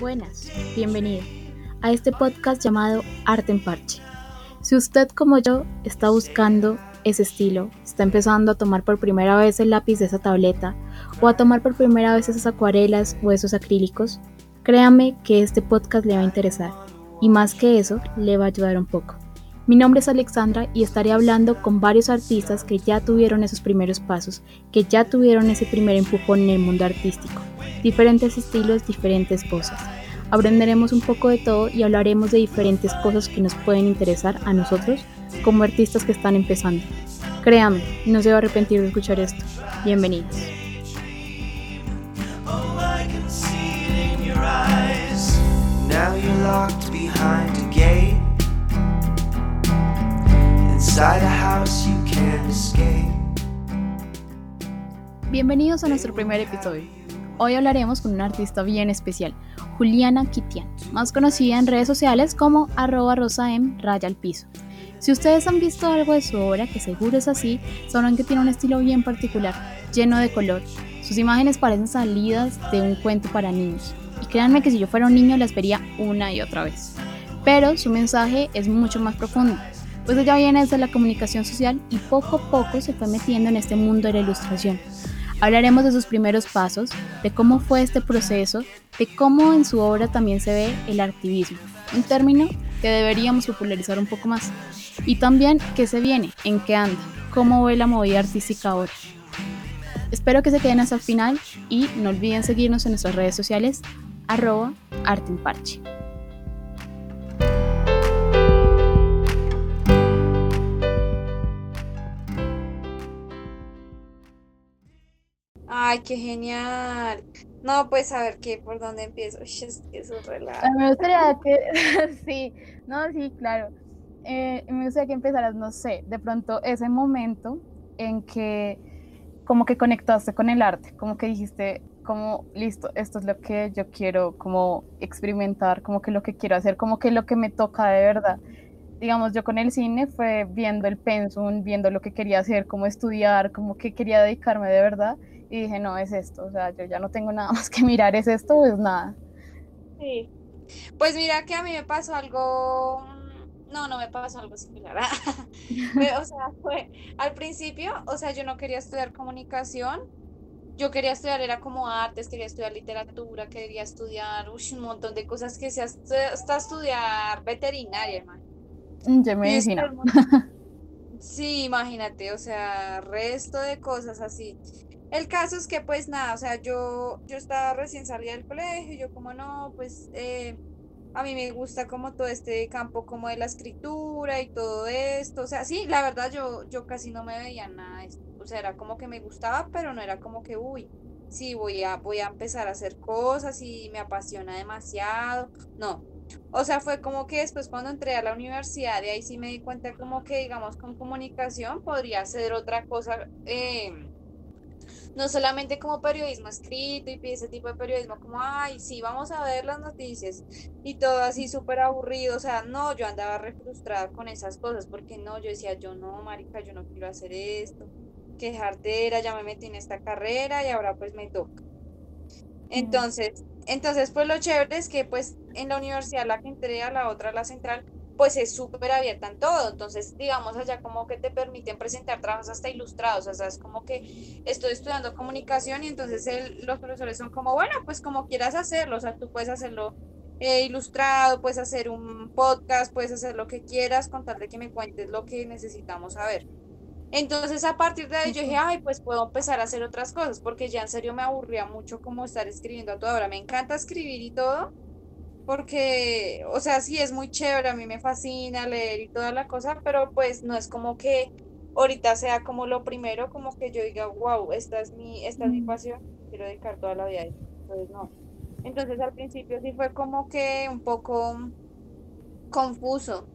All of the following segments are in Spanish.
Buenas, bienvenido a este podcast llamado Arte en Parche. Si usted como yo está buscando ese estilo, está empezando a tomar por primera vez el lápiz de esa tableta o a tomar por primera vez esas acuarelas o esos acrílicos, créame que este podcast le va a interesar y más que eso, le va a ayudar un poco. Mi nombre es Alexandra y estaré hablando con varios artistas que ya tuvieron esos primeros pasos, que ya tuvieron ese primer empujón en el mundo artístico. Diferentes estilos, diferentes cosas. Aprenderemos un poco de todo y hablaremos de diferentes cosas que nos pueden interesar a nosotros como artistas que están empezando. Créanme, no se va a arrepentir de escuchar esto. Bienvenidos. Oh. Bienvenidos a nuestro primer episodio. Hoy hablaremos con una artista bien especial, Juliana Kitian, más conocida en redes sociales como arroba rosaem raya al piso. Si ustedes han visto algo de su obra, que seguro es así, sabrán que tiene un estilo bien particular, lleno de color. Sus imágenes parecen salidas de un cuento para niños. Y créanme que si yo fuera un niño las vería una y otra vez. Pero su mensaje es mucho más profundo, pues ella viene desde la comunicación social y poco a poco se fue metiendo en este mundo de la ilustración. Hablaremos de sus primeros pasos, de cómo fue este proceso, de cómo en su obra también se ve el activismo, un término que deberíamos popularizar un poco más. Y también qué se viene, en qué anda, cómo ve la movida artística ahora. Espero que se queden hasta el final y no olviden seguirnos en nuestras redes sociales, arroba arte Ay, qué genial. No, pues a ver qué, por dónde empiezo. Uy, es es relajo. Ah, Me gustaría que, sí, no, sí, claro. Eh, me gustaría que empezaras, no sé, de pronto ese momento en que como que conectaste con el arte, como que dijiste, como, listo, esto es lo que yo quiero como experimentar, como que lo que quiero hacer, como que lo que me toca de verdad. Digamos, yo con el cine fue viendo el pensum, viendo lo que quería hacer, cómo estudiar, como que quería dedicarme de verdad y dije, no, es esto, o sea, yo ya no tengo nada más que mirar, es esto o es nada. Sí. Pues mira que a mí me pasó algo, no, no me pasó algo similar. Pero, o sea, fue al principio, o sea, yo no quería estudiar comunicación, yo quería estudiar, era como artes, quería estudiar literatura, quería estudiar ush, un montón de cosas que se hasta, hasta estudiar veterinaria, hermano. Mm, Yo medicina. Sí, imagínate, o sea, resto de cosas así. El caso es que pues nada, o sea, yo, yo estaba recién salida del colegio, yo como no, pues eh, a mí me gusta como todo este campo como de la escritura y todo esto, o sea, sí, la verdad yo, yo casi no me veía nada de esto, o sea, era como que me gustaba, pero no era como que, uy, sí, voy a, voy a empezar a hacer cosas y me apasiona demasiado, no. O sea, fue como que después cuando entré a la universidad, de ahí sí me di cuenta como que, digamos, con comunicación podría ser otra cosa, eh, no solamente como periodismo escrito y ese tipo de periodismo como, ay, sí, vamos a ver las noticias y todo así súper aburrido, o sea, no, yo andaba re frustrada con esas cosas porque no, yo decía, yo no, marica, yo no quiero hacer esto, qué jartera, ya me metí en esta carrera y ahora pues me toca. Entonces, entonces, pues lo chévere es que pues en la universidad la que entré a la otra, la central, pues es súper abierta en todo. Entonces, digamos, allá como que te permiten presentar trabajos hasta ilustrados. O sea, es como que estoy estudiando comunicación y entonces el- los profesores son como, bueno, pues como quieras hacerlo. O sea, tú puedes hacerlo eh, ilustrado, puedes hacer un podcast, puedes hacer lo que quieras, con tal de que me cuentes lo que necesitamos saber. Entonces, a partir de ahí yo dije, ay, pues puedo empezar a hacer otras cosas, porque ya en serio me aburría mucho como estar escribiendo a toda hora. Me encanta escribir y todo, porque, o sea, sí es muy chévere, a mí me fascina leer y toda la cosa, pero pues no es como que ahorita sea como lo primero, como que yo diga, wow, esta es mi, esta es mi pasión, quiero dedicar toda la vida a esto. Entonces, no. Entonces, al principio sí fue como que un poco confuso.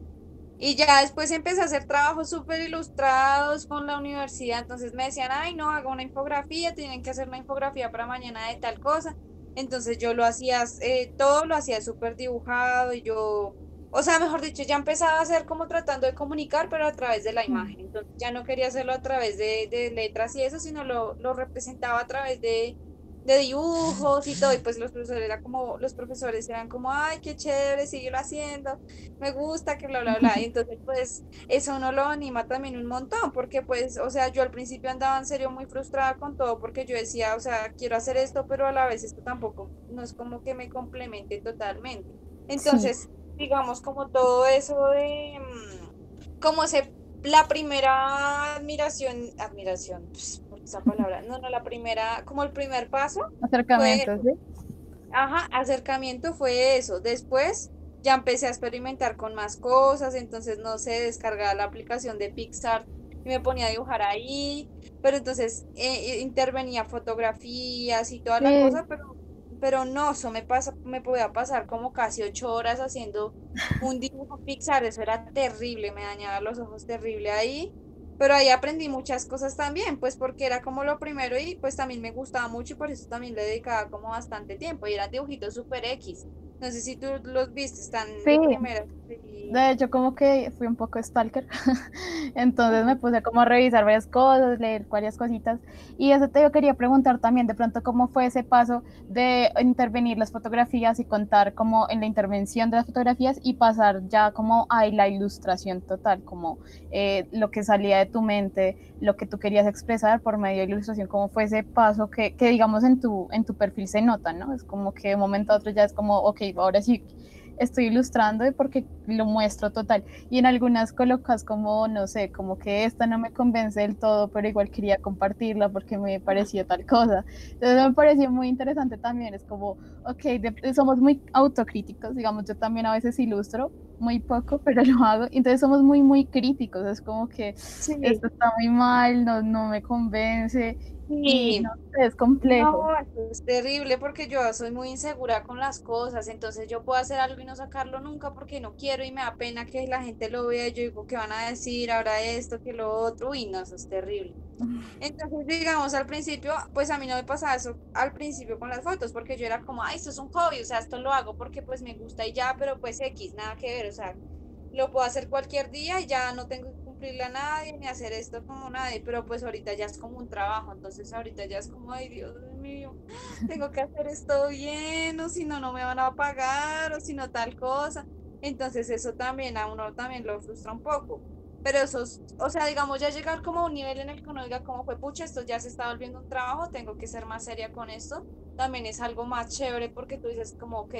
Y ya después empecé a hacer trabajos súper ilustrados con la universidad. Entonces me decían, ay, no, haga una infografía, tienen que hacer una infografía para mañana de tal cosa. Entonces yo lo hacía, eh, todo lo hacía súper dibujado y yo, o sea, mejor dicho, ya empezaba a hacer como tratando de comunicar, pero a través de la imagen. Entonces ya no quería hacerlo a través de, de letras y eso, sino lo, lo representaba a través de, de dibujos y todo, y pues los profesores era como, los profesores eran como, ay, qué chévere, síguelo haciendo, me gusta, que bla, bla, bla, y entonces pues eso uno lo anima también un montón, porque pues, o sea, yo al principio andaba en serio muy frustrada con todo, porque yo decía, o sea, quiero hacer esto, pero a la vez esto tampoco, no es como que me complemente totalmente. Entonces, digamos, como todo eso de, mm, como se, la primera admiración, admiración, pues, esa palabra, no, no, la primera, como el primer paso. Acercamiento, fue, ¿sí? Ajá, acercamiento fue eso. Después ya empecé a experimentar con más cosas, entonces no sé, descargaba la aplicación de Pixar y me ponía a dibujar ahí, pero entonces eh, intervenía fotografías y toda la Sí. cosa, pero, pero no, eso me pasa, me podía pasar como casi ocho horas haciendo un dibujo Pixar, eso era terrible, me dañaba los ojos terrible ahí. Pero ahí aprendí muchas cosas también, pues porque era como lo primero y pues también me gustaba mucho y por eso también le dedicaba como bastante tiempo y eran dibujitos super X. No sé si tú los viste, están Sí. primera. sí. De hecho, como que fui un poco stalker, entonces me puse como a revisar varias cosas, leer varias cositas, y eso te yo quería preguntar también, de pronto, cómo fue ese paso de intervenir las fotografías y contar como en la intervención de las fotografías y pasar ya como a la ilustración total, como eh, lo que salía de tu mente, lo que tú querías expresar por medio de ilustración, cómo fue ese paso que, que digamos en tu, en tu perfil se nota, ¿no? Es como que de un momento a otro ya es como, ok, ahora sí estoy ilustrando porque lo muestro total. Y en algunas colocas como, no sé, como que esta no me convence del todo, pero igual quería compartirla porque me pareció tal cosa. Entonces me pareció muy interesante también. Es como, ok, de, somos muy autocríticos, digamos, yo también a veces ilustro, muy poco, pero lo hago. Entonces somos muy, muy críticos. Es como que Sí. esto está muy mal, no, no me convence. Y Sí. no es complejo. No, es terrible porque yo soy muy insegura con las cosas, entonces yo puedo hacer algo y no sacarlo nunca porque no quiero y me da pena que la gente lo vea y yo digo que van a decir ahora esto, que lo otro, uy, no, eso es terrible. Entonces, digamos, al principio, pues a mí no me pasaba eso al principio con las fotos, porque yo era como, ay, esto es un hobby, o sea, esto lo hago porque pues me gusta y ya, pero pues X, nada que ver, o sea, lo puedo hacer cualquier día y ya no tengo a nadie ni hacer esto como nadie, pero pues ahorita ya es como un trabajo, entonces ahorita ya es como, ay, Dios mío, tengo que hacer esto bien, o si no, no me van a pagar, o si no, tal cosa. Entonces eso también a uno también lo frustra un poco. Pero eso, es- o sea, digamos, ya llegar como a un nivel en el que uno diga como fue, pucha, esto ya se está volviendo un trabajo, tengo que ser más seria con esto, también es algo más chévere porque tú dices como, ok,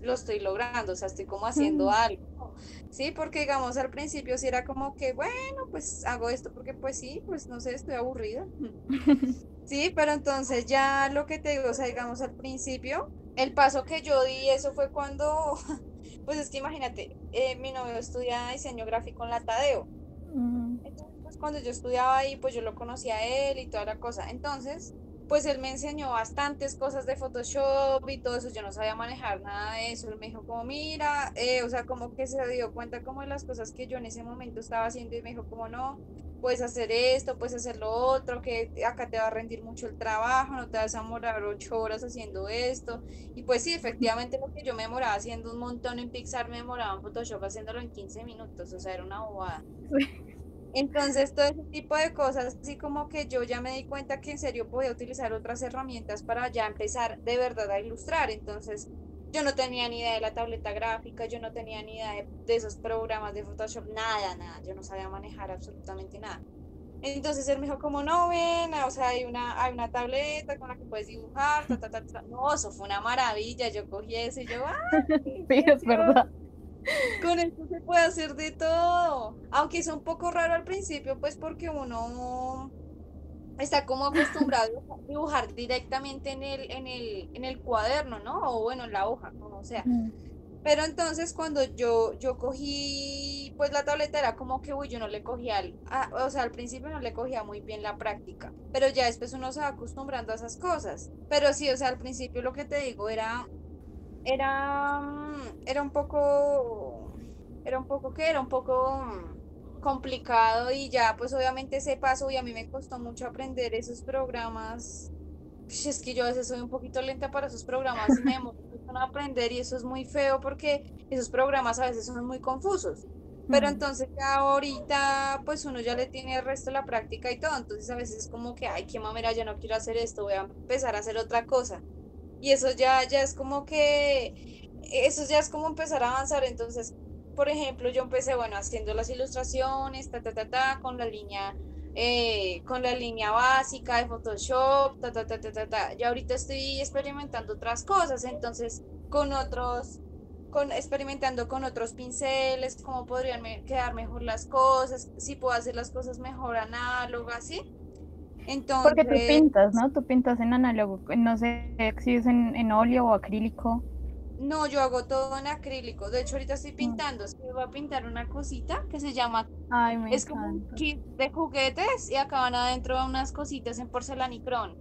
lo estoy logrando, o sea, estoy como haciendo Mm. algo. Sí, porque digamos al principio sí era como que, bueno, pues hago esto porque pues sí, pues no sé, estoy aburrida. Sí, pero entonces ya lo que te digo, o sea, digamos al principio, el paso que yo di, eso fue cuando, pues es que imagínate, eh, mi novio estudia diseño gráfico en la Tadeo. Mm, Entonces, pues, cuando yo estudiaba ahí, pues yo lo conocía a él y toda la cosa. Entonces, pues él me enseñó bastantes cosas de Photoshop y todo eso. Yo no sabía manejar nada de eso. Él me dijo como, mira, eh, o sea, como que se dio cuenta como de las cosas que yo en ese momento estaba haciendo y me dijo como, no, puedes hacer esto, puedes hacer lo otro, que acá te va a rendir mucho el trabajo, no te vas a demorar ocho horas haciendo esto. Y pues sí, efectivamente lo que yo me demoraba haciendo un montón en Pixar, me demoraba en Photoshop haciéndolo en 15 minutos, o sea, era una bobada. Entonces, todo ese tipo de cosas, así como que yo ya me di cuenta que en serio podía utilizar otras herramientas para ya empezar de verdad a ilustrar. Entonces, yo no tenía ni idea de la tableta gráfica, yo no tenía ni idea de, de esos programas de Photoshop, nada, nada, yo no sabía manejar absolutamente nada. Entonces él me dijo como, no, ven, o sea, hay una, hay una tableta con la que puedes dibujar, ta, ta, ta, ta". No, eso fue una maravilla, yo cogí eso y yo, ¡ay! Sí, es verdad. Con esto se puede hacer de todo. Aunque es un poco raro al principio, pues porque uno está como acostumbrado a dibujar directamente en el, en el, en el cuaderno, ¿no? O bueno, en la hoja, como sea. Pero entonces cuando yo, yo cogí, pues la tableta era como que, uy, yo no le cogía, al- ah, o sea, al principio no le cogía muy bien la práctica, pero ya después uno se va acostumbrando a esas cosas. Pero sí, o sea, al principio lo que te digo era, era, era un poco, era un poco, ¿qué? Era un poco mm, complicado y ya, pues obviamente ese paso y a mí me costó mucho aprender esos programas. Es que yo a veces soy un poquito lenta para esos programas y me demoro aprender y eso es muy feo porque esos programas a veces son muy confusos. Pero entonces ya ahorita, pues uno ya le tiene el resto de la práctica y todo. Entonces a veces es como que, ay, qué mamera, ya no quiero hacer esto, voy a empezar a hacer otra cosa. Y eso ya, ya es como que, eso ya es como empezar a avanzar. Entonces, por ejemplo, yo empecé, bueno, haciendo las ilustraciones, ta, ta, ta, ta, con la línea, eh, con la línea básica de Photoshop, ta, ta, ta, ta, ta, ta. Y ahorita estoy experimentando otras cosas, entonces, con otros con, experimentando con otros pinceles, cómo podrían quedar mejor las cosas, si puedo hacer las cosas mejor análogas, ¿sí? Porque tú pintas, ¿no? Tú pintas en análogo, no sé si es en, en óleo o acrílico. no, yo hago todo en acrílico. De hecho, ahorita estoy pintando, es que voy a pintar una cosita que se llama, Ay, me es como un encanta. kit de juguetes y acaban adentro unas cositas en porcelanicrón.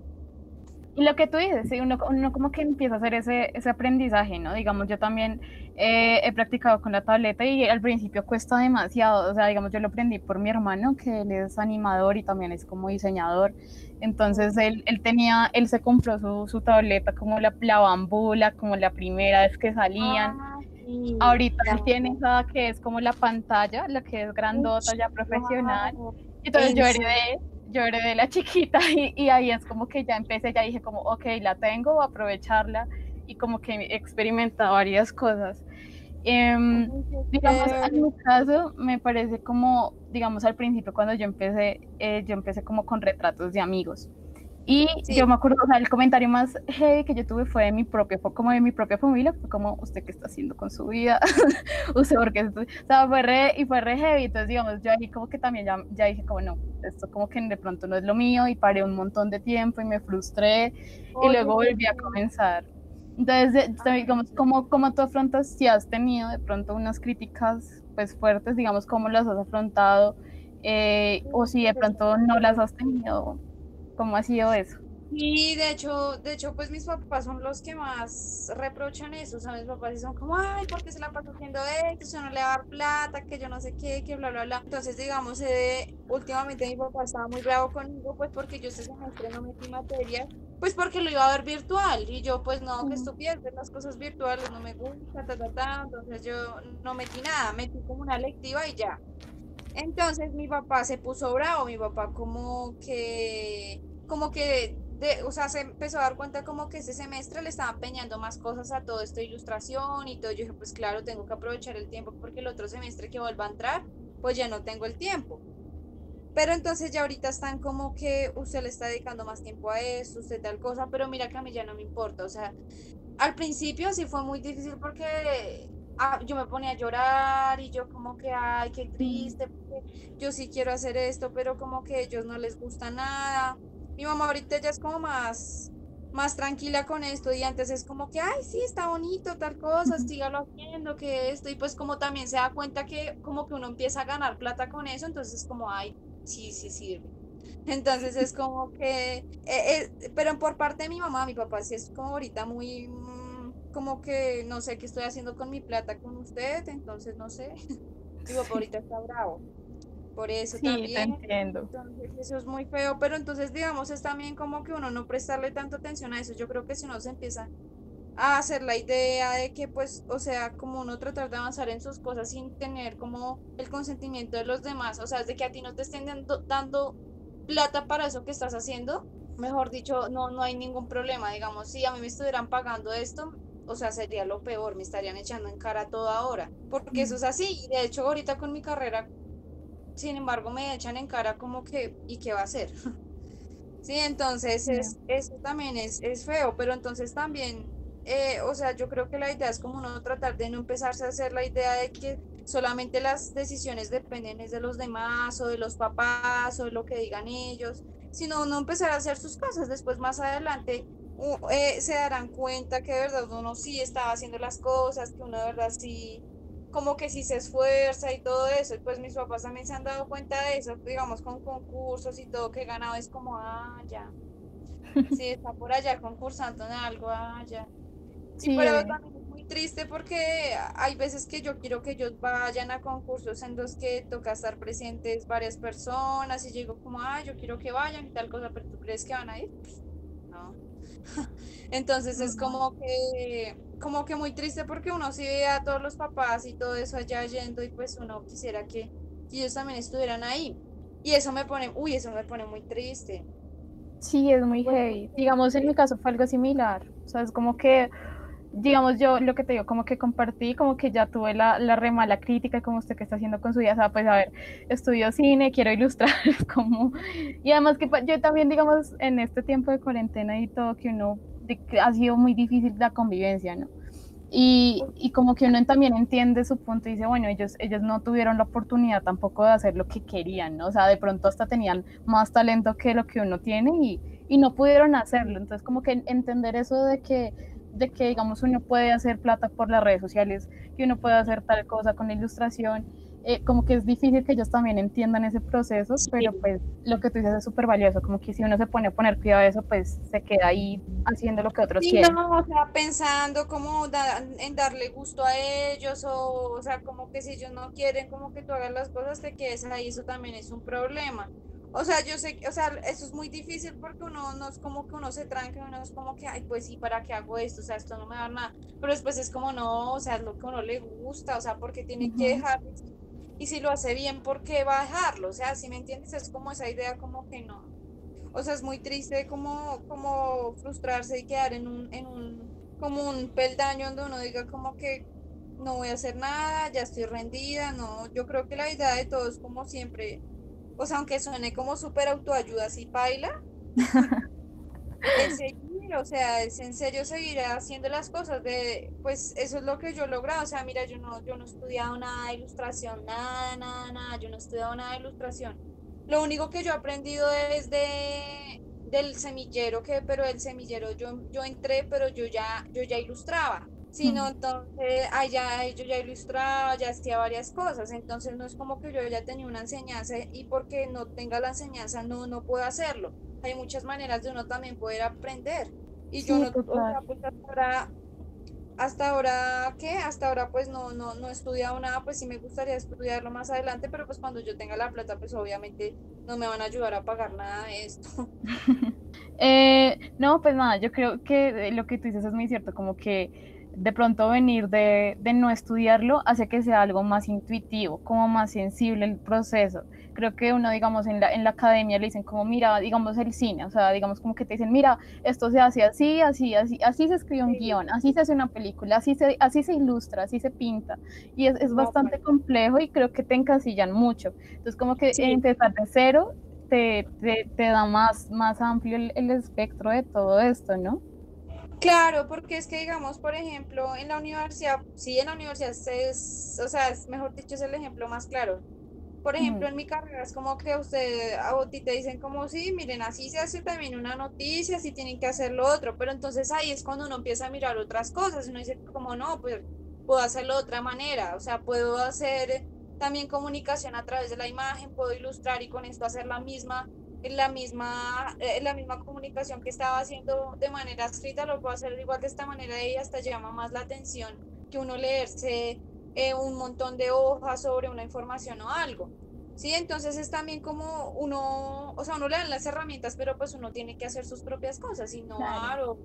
Y lo que tú dices, sí, uno, uno como que empieza a hacer ese, ese aprendizaje, ¿no? Digamos, yo también eh, he practicado con la tableta y al principio cuesta demasiado, o sea, digamos, yo lo aprendí por mi hermano, que él es animador y también es como diseñador, entonces él, él tenía, él se compró su, su tableta como la, la bambula, como la primera vez que salían, Ah, sí, ahorita él tiene esa que es como la pantalla, la que es grandota, ya profesional, Wow. entonces ¿En yo heredé, yo heredé la chiquita y, y ahí es como que ya empecé, ya dije como, ok, la tengo, voy a aprovecharla y como que he experimentado varias cosas. Em, digamos, en mi caso me parece como, digamos, al principio cuando yo empecé, eh, yo empecé como con retratos de amigos. Y Sí. yo me acuerdo, o sea, el comentario más heavy que yo tuve fue de mi propia, como de mi propia familia, fue como, ¿usted qué está haciendo con su vida? ¿Usted por qué? está-?" O sea, fue re, y fue re heavy, entonces, digamos, yo ahí como que también ya, ya dije como, no, esto como que de pronto no es lo mío, y paré un montón de tiempo y me frustré, y Oye, luego volví a comenzar. Entonces, de- digamos, ¿cómo, cómo tú afrontas si has tenido de pronto unas críticas pues fuertes, digamos, cómo las has afrontado? Eh, o si de pronto no las has tenido, ¿cómo ha sido eso? Y de hecho, de hecho, pues mis papás son los que más reprochan eso. O sea, mis papás son como, ay, ¿por qué se la pasa haciendo esto? Si no le va a dar plata, que yo no sé qué, que bla, bla, bla. Entonces, digamos, eh, últimamente mi papá estaba muy bravo conmigo, pues porque yo este semestre no metí materias, pues porque lo iba a ver virtual. Y yo, pues no, que estupidez, ver las cosas virtuales no me gusta, ta, ta, ta. Entonces yo no metí nada, metí como una lectiva y ya. Entonces mi papá se puso bravo, mi papá como que, como que, o sea, se empezó a dar cuenta como que ese semestre le estaba empeñando más cosas a todo esto ilustración y todo. Yo dije, pues claro, tengo que aprovechar el tiempo porque el otro semestre que vuelva a entrar, pues ya no tengo el tiempo. Pero entonces ya ahorita están como que usted le está dedicando más tiempo a esto, usted tal cosa, pero mira que a mí ya no me importa. O sea, al principio sí fue muy difícil porque ah, yo me ponía a llorar y yo como que, ay, qué triste, porque yo sí quiero hacer esto, pero como que a ellos no les gusta nada. Mi mamá ahorita ya es como más, más tranquila con esto y antes es como que, ay, sí, está bonito, tal cosa, sígalo haciendo, que esto, y pues como también se da cuenta que como que uno empieza a ganar plata con eso, entonces es como, ay, sí, sí sirve. Entonces es como que, eh, eh, pero por parte de mi mamá, mi papá sí es como ahorita muy, como que no sé qué estoy haciendo con mi plata con usted, entonces no sé. Papá ahorita está bravo. Por eso Sí, te también. entiendo. Entonces, eso es muy feo, pero entonces, digamos, es también como que uno no prestarle tanta atención a eso. Yo creo que si uno se empieza a hacer la idea de que, pues, o sea, como uno tratar de avanzar en sus cosas sin tener como el consentimiento de los demás, o sea, de que a ti no te estén dando, dando plata para eso que estás haciendo, mejor dicho, no, no hay ningún problema. Digamos, si a mí me estuvieran pagando esto, o sea, sería lo peor, me estarían echando en cara todo ahora, porque eso es así. Y de hecho, ahorita con mi carrera sin embargo me echan en cara como que, ¿y qué va a hacer? Sí, entonces es, eso también es, es feo, pero entonces también, eh, o sea, yo creo que la idea es como uno tratar de no empezarse a hacer la idea de que solamente las decisiones dependen es de los demás o de los papás o de lo que digan ellos, sino uno empezar a hacer sus cosas, después más adelante eh, se darán cuenta que de verdad uno sí estaba haciendo las cosas, que uno de verdad sí como que si se esfuerza y todo eso, y pues mis papás también se han dado cuenta de eso, digamos, con concursos y todo que he ganado, es como, ah, ya, sí, está por allá concursando en algo, ah, ya. Sí, Sí, pero eh, también es muy triste porque hay veces que yo quiero que ellos vayan a concursos en los que toca estar presentes varias personas y digo como, ah, yo quiero que vayan y tal cosa, pero ¿tú crees que van a ir? Entonces es como que como que muy triste porque uno sí ve a todos los papás y todo eso allá yendo y pues uno quisiera que, que ellos también estuvieran ahí. Y eso me pone, uy, eso me pone muy triste. Sí, es muy heavy. Digamos, en mi caso fue algo similar. O sea, es como que, digamos, yo lo que te digo, como que compartí, como que ya tuve la, la re mala crítica, como usted que está haciendo con su vida, o sea, pues a ver, estudio cine, quiero ilustrar, como... Y además que pa- yo también, digamos, en este tiempo de cuarentena y todo, que uno, ha sido muy difícil la convivencia, ¿no? Y, y como que uno también entiende su punto y dice, bueno, ellos, ellos no tuvieron la oportunidad tampoco de hacer lo que querían, ¿no? O sea, de pronto hasta tenían más talento que lo que uno tiene y, y no pudieron hacerlo. Entonces, como que entender eso de que, de que, digamos, uno puede hacer plata por las redes sociales, que uno puede hacer tal cosa con la ilustración, eh, como que es difícil que ellos también entiendan ese proceso, pero pues lo que tú dices es súper valioso, como que si uno se pone a poner cuidado a eso, pues se queda ahí haciendo lo que otros Sí, quieren. no, o sea, pensando como da- en darle gusto a ellos o, o sea, como que si ellos no quieren como que tú hagas las cosas, te quedes ahí, eso también es un problema. O sea, yo sé, que- o sea, eso es muy difícil porque uno no es como que uno se tranque, uno es como que, ay, pues sí, ¿para qué hago esto? O sea, esto no me da nada. Pero después es como, no, o sea, es lo que uno le gusta, o sea, porque tiene que Ujú. dejar. Y si lo hace bien, ¿por qué va a dejarlo? O sea, si me entiendes, es como esa idea como que no. O sea, es muy triste como, como frustrarse y quedar en un, en un, como un peldaño donde uno diga como que no voy a hacer nada, ya estoy rendida, no, yo creo que la idea de todos como siempre, o sea, aunque suene como súper autoayuda así paila, es seguir, o sea, es en serio seguir haciendo las cosas de, pues eso es lo que yo he logrado, o sea, mira, yo no, yo no he estudiado nada de ilustración, nada, nada, nada, yo no he estudiado nada de ilustración. Lo único que yo he aprendido es de del semillero que, pero el semillero yo, yo entré, pero yo ya, yo ya ilustraba. Sí, no, Mm. entonces allá yo ya ilustraba, ya hacía varias cosas, entonces no es como que yo ya tenía una enseñanza y porque no tenga la enseñanza no, no puedo hacerlo. Hay muchas maneras de uno también poder aprender. Y yo no, o sea, pues hasta ahora, hasta ahora, ¿qué? Hasta ahora pues no, no, no he estudiado nada, pues sí me gustaría estudiarlo más adelante, pero pues cuando yo tenga la plata, pues obviamente no me van a ayudar a pagar nada de esto. Eh, no, pues nada, yo creo que lo que tú dices es muy cierto, como que de pronto venir de, de no estudiarlo hace que sea algo más intuitivo, como más sensible el proceso. Creo que uno, digamos, en la, en la academia le dicen como, mira, digamos el cine, o sea, digamos como que te dicen, mira, esto se hace así, así, así, así se escribe un Sí. guion, así se hace una película, así se, así se ilustra, así se pinta. Y es, es bastante complejo y creo que te encasillan mucho. Entonces, como que Sí. empezar de cero te, te, te da más, más amplio el, el espectro de todo esto, ¿no? Claro, porque es que digamos, por ejemplo, en la universidad, sí, en la universidad es, o sea, es mejor dicho, es el ejemplo más claro. Por ejemplo, en mi carrera es como que usted, a ti te dicen como, sí, miren, así se hace también una noticia, así tienen que hacer lo otro, pero entonces ahí es cuando uno empieza a mirar otras cosas, uno dice como, no, pues puedo hacerlo de otra manera, o sea, puedo hacer también comunicación a través de la imagen, puedo ilustrar y con esto hacer la misma, la misma, eh, la misma comunicación que estaba haciendo de manera escrita, lo puedo hacer igual de esta manera y hasta llama más la atención que uno leerse eh, un montón de hojas sobre una información o algo. Sí, entonces es también como uno, o sea, uno le dan las herramientas, pero pues uno tiene que hacer sus propias cosas, innovar o,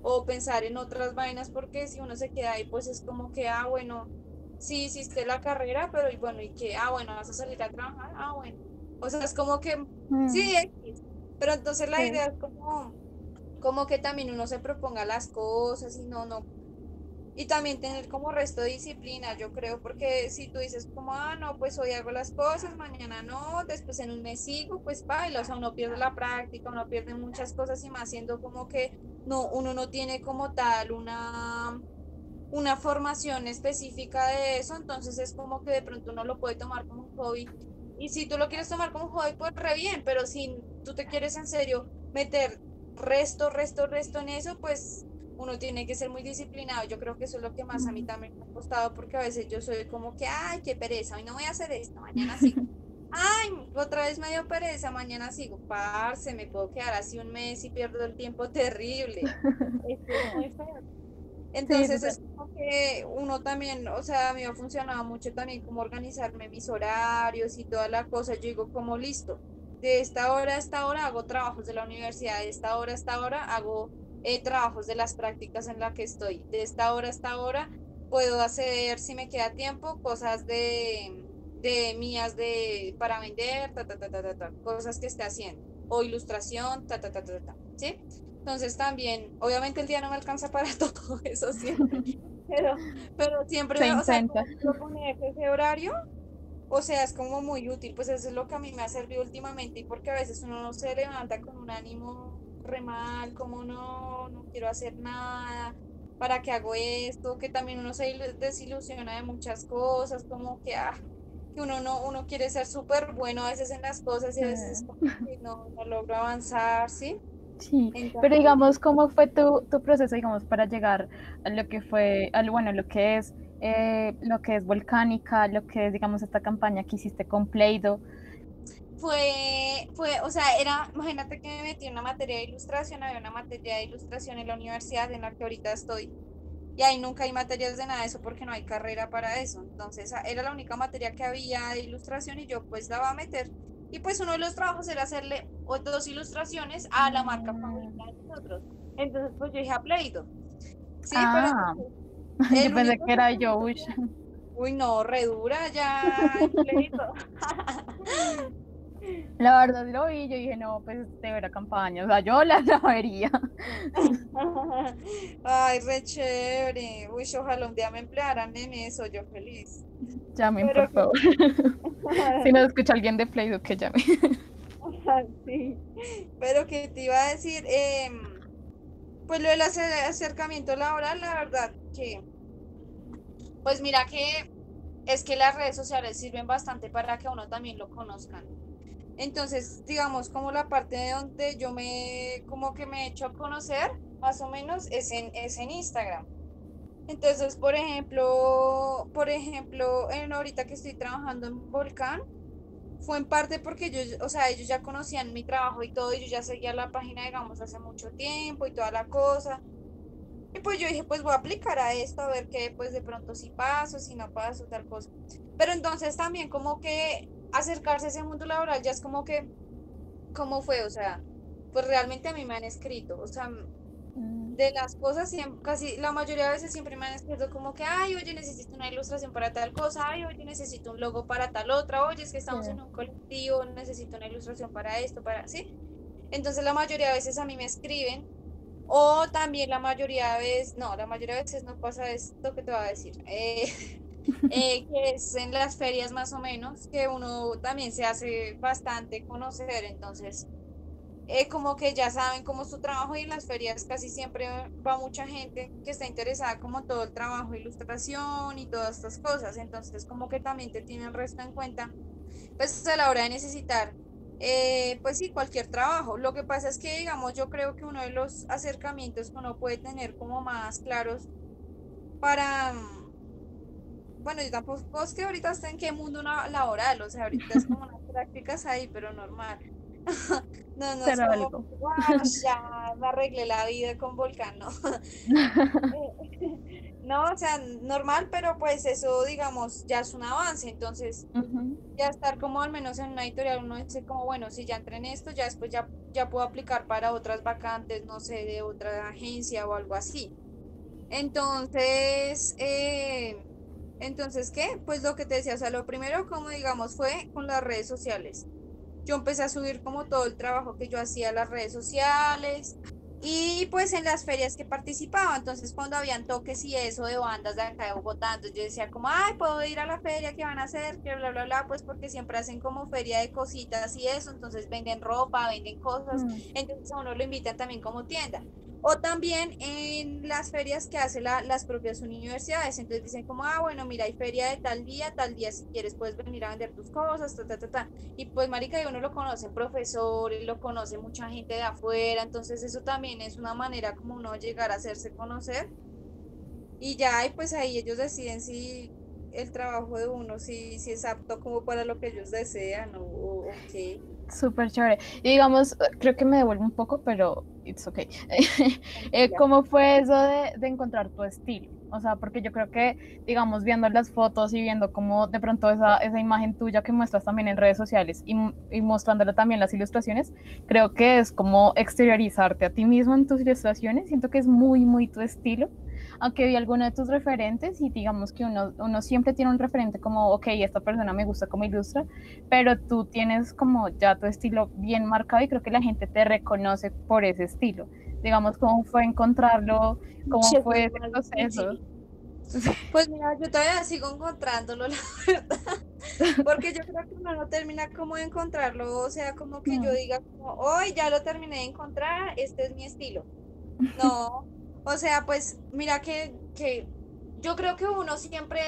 o pensar en otras vainas, porque si uno se queda ahí, pues es como que, ah, bueno, sí hiciste la carrera, pero y bueno, y que, ah, bueno, vas a salir a trabajar, ah, bueno. O sea, es como que, Mm, sí, X. pero entonces la Sí. idea es como, como que también uno se proponga las cosas y no, no. Y también tener como resto de disciplina, yo creo, porque si tú dices como, ah, no, pues hoy hago las cosas, mañana no, después en un mes sigo, pues baila, o sea, uno pierde la práctica, uno pierde muchas cosas y más siendo como que no, uno no tiene como tal una, una formación específica de eso, entonces es como que de pronto uno lo puede tomar como un hobby. Y si tú lo quieres tomar como hobby, pues re bien, pero si tú te quieres en serio meter resto, resto, resto en eso, pues uno tiene que ser muy disciplinado. Yo creo que eso es lo que más a mí también me ha costado, porque a veces yo soy como que, ay, qué pereza, hoy no voy a hacer esto, mañana sigo. Ay, otra vez me dio pereza, mañana sigo. Parce, me puedo quedar así un mes y pierdo el tiempo terrible. Esto es muy feo. Entonces es como que uno también, o sea, a mí me ha funcionado mucho también como organizarme mis horarios y toda la cosa. Yo digo como listo, de esta hora a esta hora hago trabajos de la universidad, de esta hora a esta hora hago eh, trabajos de las prácticas en la que estoy. De esta hora a esta hora puedo hacer, si me queda tiempo, cosas de, de mías de, para vender, ta, ta, ta, ta, ta, ta, cosas que esté haciendo, o ilustración, ta, ta, ta, ta, ta, ¿sí? Entonces también, obviamente el día no me alcanza para todo eso siempre, pero, pero siempre Se o sea, intenta. proponer ese horario, o sea, es como muy útil, pues eso es lo que a mí me ha servido últimamente y porque a veces uno no se levanta con un ánimo re mal, como no, no quiero hacer nada, ¿para qué hago esto? Que también uno se ilu- desilusiona de muchas cosas, como que, ah, que uno no, uno quiere ser súper bueno a veces en las cosas y a veces como que no, no logro avanzar, ¿sí? Sí, pero digamos, ¿cómo fue tu, tu proceso, digamos, para llegar a lo que fue, al, bueno, lo que es, eh, lo que es Volcánica, lo que es, digamos, esta campaña que hiciste con Play-Doh? fue, fue, o sea, era, imagínate que me metí en una materia de ilustración, había una materia de ilustración en la universidad en la que ahorita estoy, y ahí nunca hay materias de nada de eso porque no hay carrera para eso, entonces a- era la única materia que había de ilustración y yo pues la iba a meter, y pues uno de los trabajos era hacerle dos ilustraciones a la marca favorita de nosotros, entonces pues yo dije a Play-Doh, sí, pero Ah, el yo pensé que era yo, uy. Uy, no, re dura ya el Play-Doh. La verdad lo vi, yo dije, no, pues de ver campaña, o sea, yo la, la vería. Ay, re chévere. Uy, ojalá un día me emplearan en eso, yo feliz. Llamen, Pero por favor. Si nos escucha alguien de Play-Doh, que llame. Sí. Pero que te iba a decir, Em, pues lo del acer- acercamiento laboral, la verdad que, pues mira que es que las redes sociales sirven bastante para que a uno también lo conozcan. Entonces, digamos, como la parte de donde yo me, como que me he hecho a conocer, más o menos, es en, es en Instagram. Entonces, por ejemplo, por ejemplo, en ahorita que estoy trabajando en Volcán, fue en parte porque yo, o sea, ellos ya conocían mi trabajo y todo, y yo ya seguía la página, digamos, hace mucho tiempo y toda la cosa. Y pues yo dije, pues voy a aplicar a esto, a ver qué, pues de pronto si paso, si no paso, tal cosa. Pero entonces también como que acercarse a ese mundo laboral ya es como que, ¿cómo fue? O sea, pues realmente a mí me han escrito, o sea, de las cosas, siem- casi la mayoría de veces siempre me han escrito como que, ay, oye, necesito una ilustración para tal cosa, ay, oye, necesito un logo para tal otra, oye, es que estamos Sí. en un colectivo, necesito una ilustración para esto, para, ¿sí? Entonces la mayoría de veces a mí me escriben, o también la mayoría de veces, no, la mayoría de veces no pasa esto que te voy a decir, eh, eh, que es en las ferias más o menos, que uno también se hace bastante conocer, entonces eh, como que ya saben cómo es su trabajo y en las ferias casi siempre va mucha gente que está interesada como todo el trabajo ilustración y todas estas cosas, entonces como que también te tienen resto en cuenta, pues a la hora de necesitar, eh, pues sí, cualquier trabajo. Lo que pasa es que, digamos, yo creo que uno de los acercamientos que uno puede tener como más claros para, bueno, yo tampoco es que ahorita esté en qué mundo na- laboral, o sea, ahorita es como unas prácticas ahí, pero normal. No, no es como. "Guau, ya me arreglé la vida con Volcán, no. No, o sea, normal, pero pues eso, digamos, ya es un avance, entonces Ujú. ya estar como al menos en una editorial, uno dice como, bueno, si ya entré en esto, ya después ya, ya puedo aplicar para otras vacantes, no sé, de otra agencia o algo así. Entonces, eh, entonces, ¿qué? Pues lo que te decía, o sea, lo primero, como digamos, fue con las redes sociales. Yo empecé a subir como todo el trabajo que yo hacía a las redes sociales y pues en las ferias que participaba. Entonces, cuando habían toques y eso de bandas de acá de Bogotá, entonces yo decía como, ay, puedo ir a la feria, ¿qué van a hacer? Que bla, bla, bla, pues porque siempre hacen como feria de cositas y eso, entonces venden ropa, venden cosas. Mm. Entonces a uno lo invitan también como tienda. O también en las ferias que hacen la- las propias universidades. Entonces dicen como, ah, bueno, mira, hay feria de tal día, tal día si quieres puedes venir a vender tus cosas, ta, ta, ta, ta. Y pues, marica, uno lo conoce profesores, lo conoce mucha gente de afuera. Entonces eso también es una manera como uno llegar a hacerse conocer. Y ya, y pues ahí ellos deciden si el trabajo de uno, si, si es apto como para lo que ellos desean o, o qué. Súper chévere. Y digamos, creo que me devuelvo un poco, pero it's okay. Eh, ¿Cómo fue eso de, de, encontrar tu estilo? O sea, porque yo creo que, digamos, viendo las fotos y viendo cómo de pronto esa, esa imagen tuya que muestras también en redes sociales y, y mostrándole también las ilustraciones, creo que es como exteriorizarte a ti mismo en tus ilustraciones. Siento que es muy, muy tu estilo aunque vi alguno de tus referentes y digamos que uno, uno siempre tiene un referente como, ok, esta persona me gusta como ilustra, pero tú tienes como ya tu estilo bien marcado y creo que la gente te reconoce por ese estilo. Digamos, ¿cómo fue encontrarlo? ¿Cómo fue ese proceso? Pues mira, yo todavía sigo encontrándolo, la verdad. Porque yo creo que uno no termina como de encontrarlo, o sea, como que yo diga como, hoy ya lo terminé de encontrar, este es mi estilo. No, o sea, pues mira que, que yo creo que uno siempre,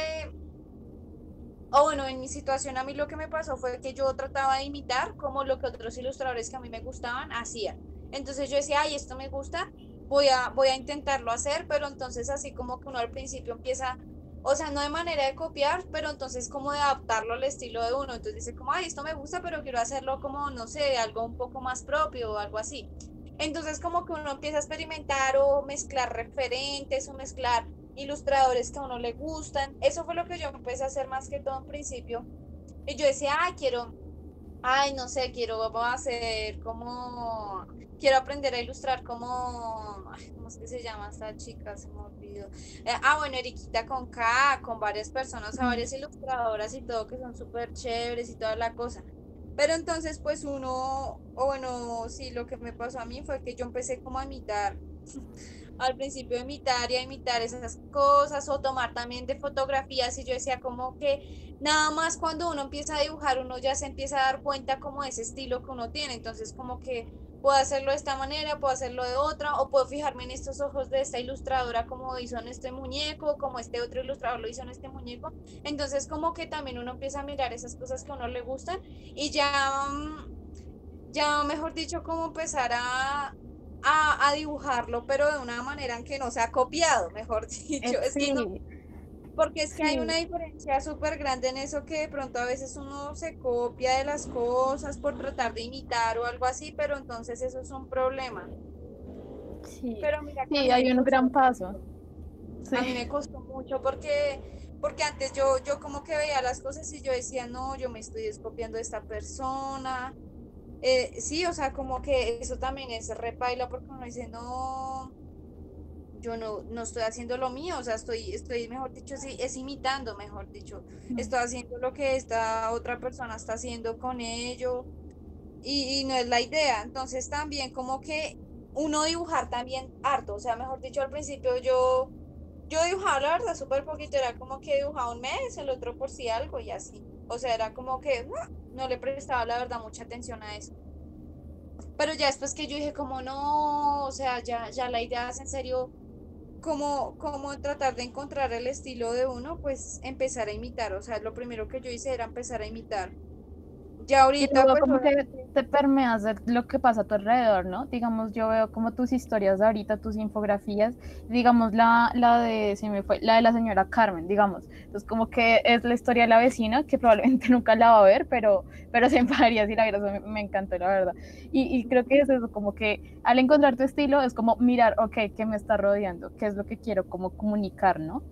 o bueno, en mi situación a mí lo que me pasó fue que yo trataba de imitar como lo que otros ilustradores que a mí me gustaban hacían. Entonces yo decía, ay, esto me gusta, voy a, voy a intentarlo hacer, pero entonces así como que uno al principio empieza, o sea, no de manera de copiar, pero entonces como de adaptarlo al estilo de uno. Entonces dice como, ay, esto me gusta, pero quiero hacerlo como, no sé, algo un poco más propio o algo así. Entonces como que uno empieza a experimentar o mezclar referentes o mezclar ilustradores que a uno le gustan. Eso fue lo que yo empecé a hacer más que todo en principio. Y yo decía, ay, quiero, ay, no sé, quiero hacer como, quiero aprender a ilustrar como, ¿cómo es que se llama esta chica? Se me olvidó. Eh, ah, bueno, Eriquita con K, con varias personas, a varias ilustradoras y todo, que son súper chéveres y toda la cosa. Pero entonces, pues uno, o bueno, sí, lo que me pasó a mí fue que yo empecé como a imitar, al principio a imitar y a imitar esas cosas, o tomar también de fotografías, y yo decía como que nada más cuando uno empieza a dibujar, uno ya se empieza a dar cuenta como ese estilo que uno tiene, entonces como que puedo hacerlo de esta manera, puedo hacerlo de otra, o puedo fijarme en estos ojos de esta ilustradora como hizo en este muñeco, como este otro ilustrador lo hizo en este muñeco. Entonces como que también uno empieza a mirar esas cosas que a uno le gustan y ya, mm, ya mejor dicho, como empezar a, a, dibujarlo, pero de una manera en que no sea copiado, mejor dicho. Es que no, porque es que hay una diferencia súper grande en eso que de pronto a veces uno se copia de las cosas por tratar de imitar o algo así, pero entonces eso es un problema. Sí, pero mira, sí hay un gran paso. A mí me costó mucho porque, porque antes yo, yo como que veía las cosas y yo decía, no, yo me estoy copiando de esta persona. Eh, sí, o sea, como que eso también es repaila porque uno dice, no, yo no, no estoy haciendo lo mío, o sea, estoy, estoy, mejor dicho, sí, es imitando, mejor dicho, estoy haciendo lo que esta otra persona está haciendo con ello y, y no es la idea. Entonces también como que uno dibujar también harto, o sea, mejor dicho, al principio yo, yo dibujaba la verdad súper poquito, era como que dibujaba un mes, el otro por si algo y así. O sea, era como que no le prestaba la verdad mucha atención a eso. Pero ya después que yo dije como no, o sea, ya, ya la idea es en serio como, como tratar de encontrar el estilo de uno, pues empezar a imitar. O sea, lo primero que yo hice era empezar a imitar. Ya ahorita pues, como que te permeas de lo que pasa a tu alrededor, ¿no? Digamos, yo veo como tus historias de ahorita, tus infografías, digamos la, la de se me fue, la de la señora Carmen, digamos. Entonces como que es la historia de la vecina, que probablemente nunca la va a ver, pero, pero se enfadaría si la vieras, me, me, encantó la verdad. Y, y, creo que es eso, como que al encontrar tu estilo es como mirar, ok, ¿qué me está rodeando? ¿Qué es lo que quiero como comunicar, no?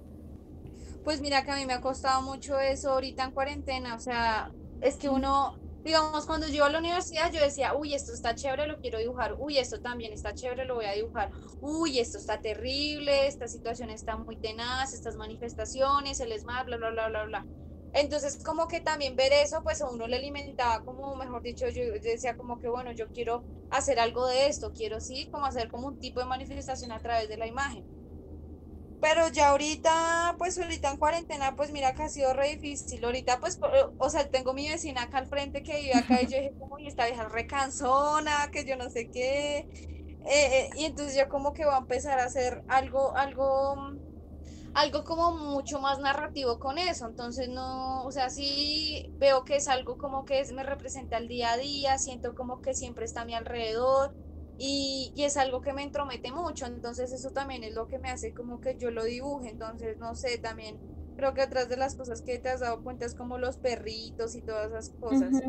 Pues mira que a mí me ha costado mucho eso ahorita en cuarentena, o sea, es que uno digamos, cuando yo a la universidad yo decía, uy, esto está chévere, lo quiero dibujar, uy, esto también está chévere, lo voy a dibujar, uy, esto está terrible, esta situación está muy tenaz, estas manifestaciones, el ESMAD, bla, bla, bla, bla, bla. Entonces, como que también ver eso, pues a uno le alimentaba, como mejor dicho, yo decía como que, bueno, yo quiero hacer algo de esto, quiero sí, como hacer como un tipo de manifestación a través de la imagen. Pero ya ahorita, pues ahorita en cuarentena, pues mira que ha sido re difícil. Ahorita, pues, o sea, tengo mi vecina acá al frente que vive acá y yo dije, como, y esta vieja recansona, que yo no sé qué. Eh, eh, y entonces yo como que voy a empezar a hacer algo, algo, algo como mucho más narrativo con eso. Entonces no, o sea, sí veo que es algo como que me representa el día a día, siento como que siempre está a mi alrededor y, y, es algo que me entromete mucho, entonces eso también es lo que me hace como que yo lo dibuje, entonces no sé, también creo que otras de las cosas que te has dado cuenta es como los perritos y todas esas cosas.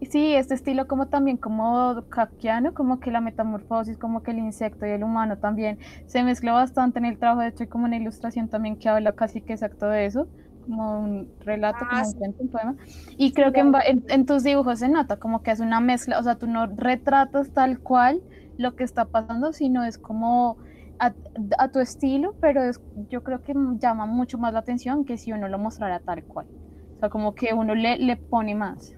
Y sí, este estilo como también como kafkiano, como que la metamorfosis, como que el insecto y el humano también se mezcla bastante en el trabajo, de hecho hay como una ilustración también que habla casi que exacto de eso, como un relato, Ah, como un sí. cuento, un poema. Y creo que en, en- en tus dibujos se nota como que es una mezcla, o sea, tú no retratas tal cual lo que está pasando, sino es como a, a tu estilo, pero es, yo creo que llama mucho más la atención que si uno lo mostrara tal cual. O sea, como que uno le, le pone más.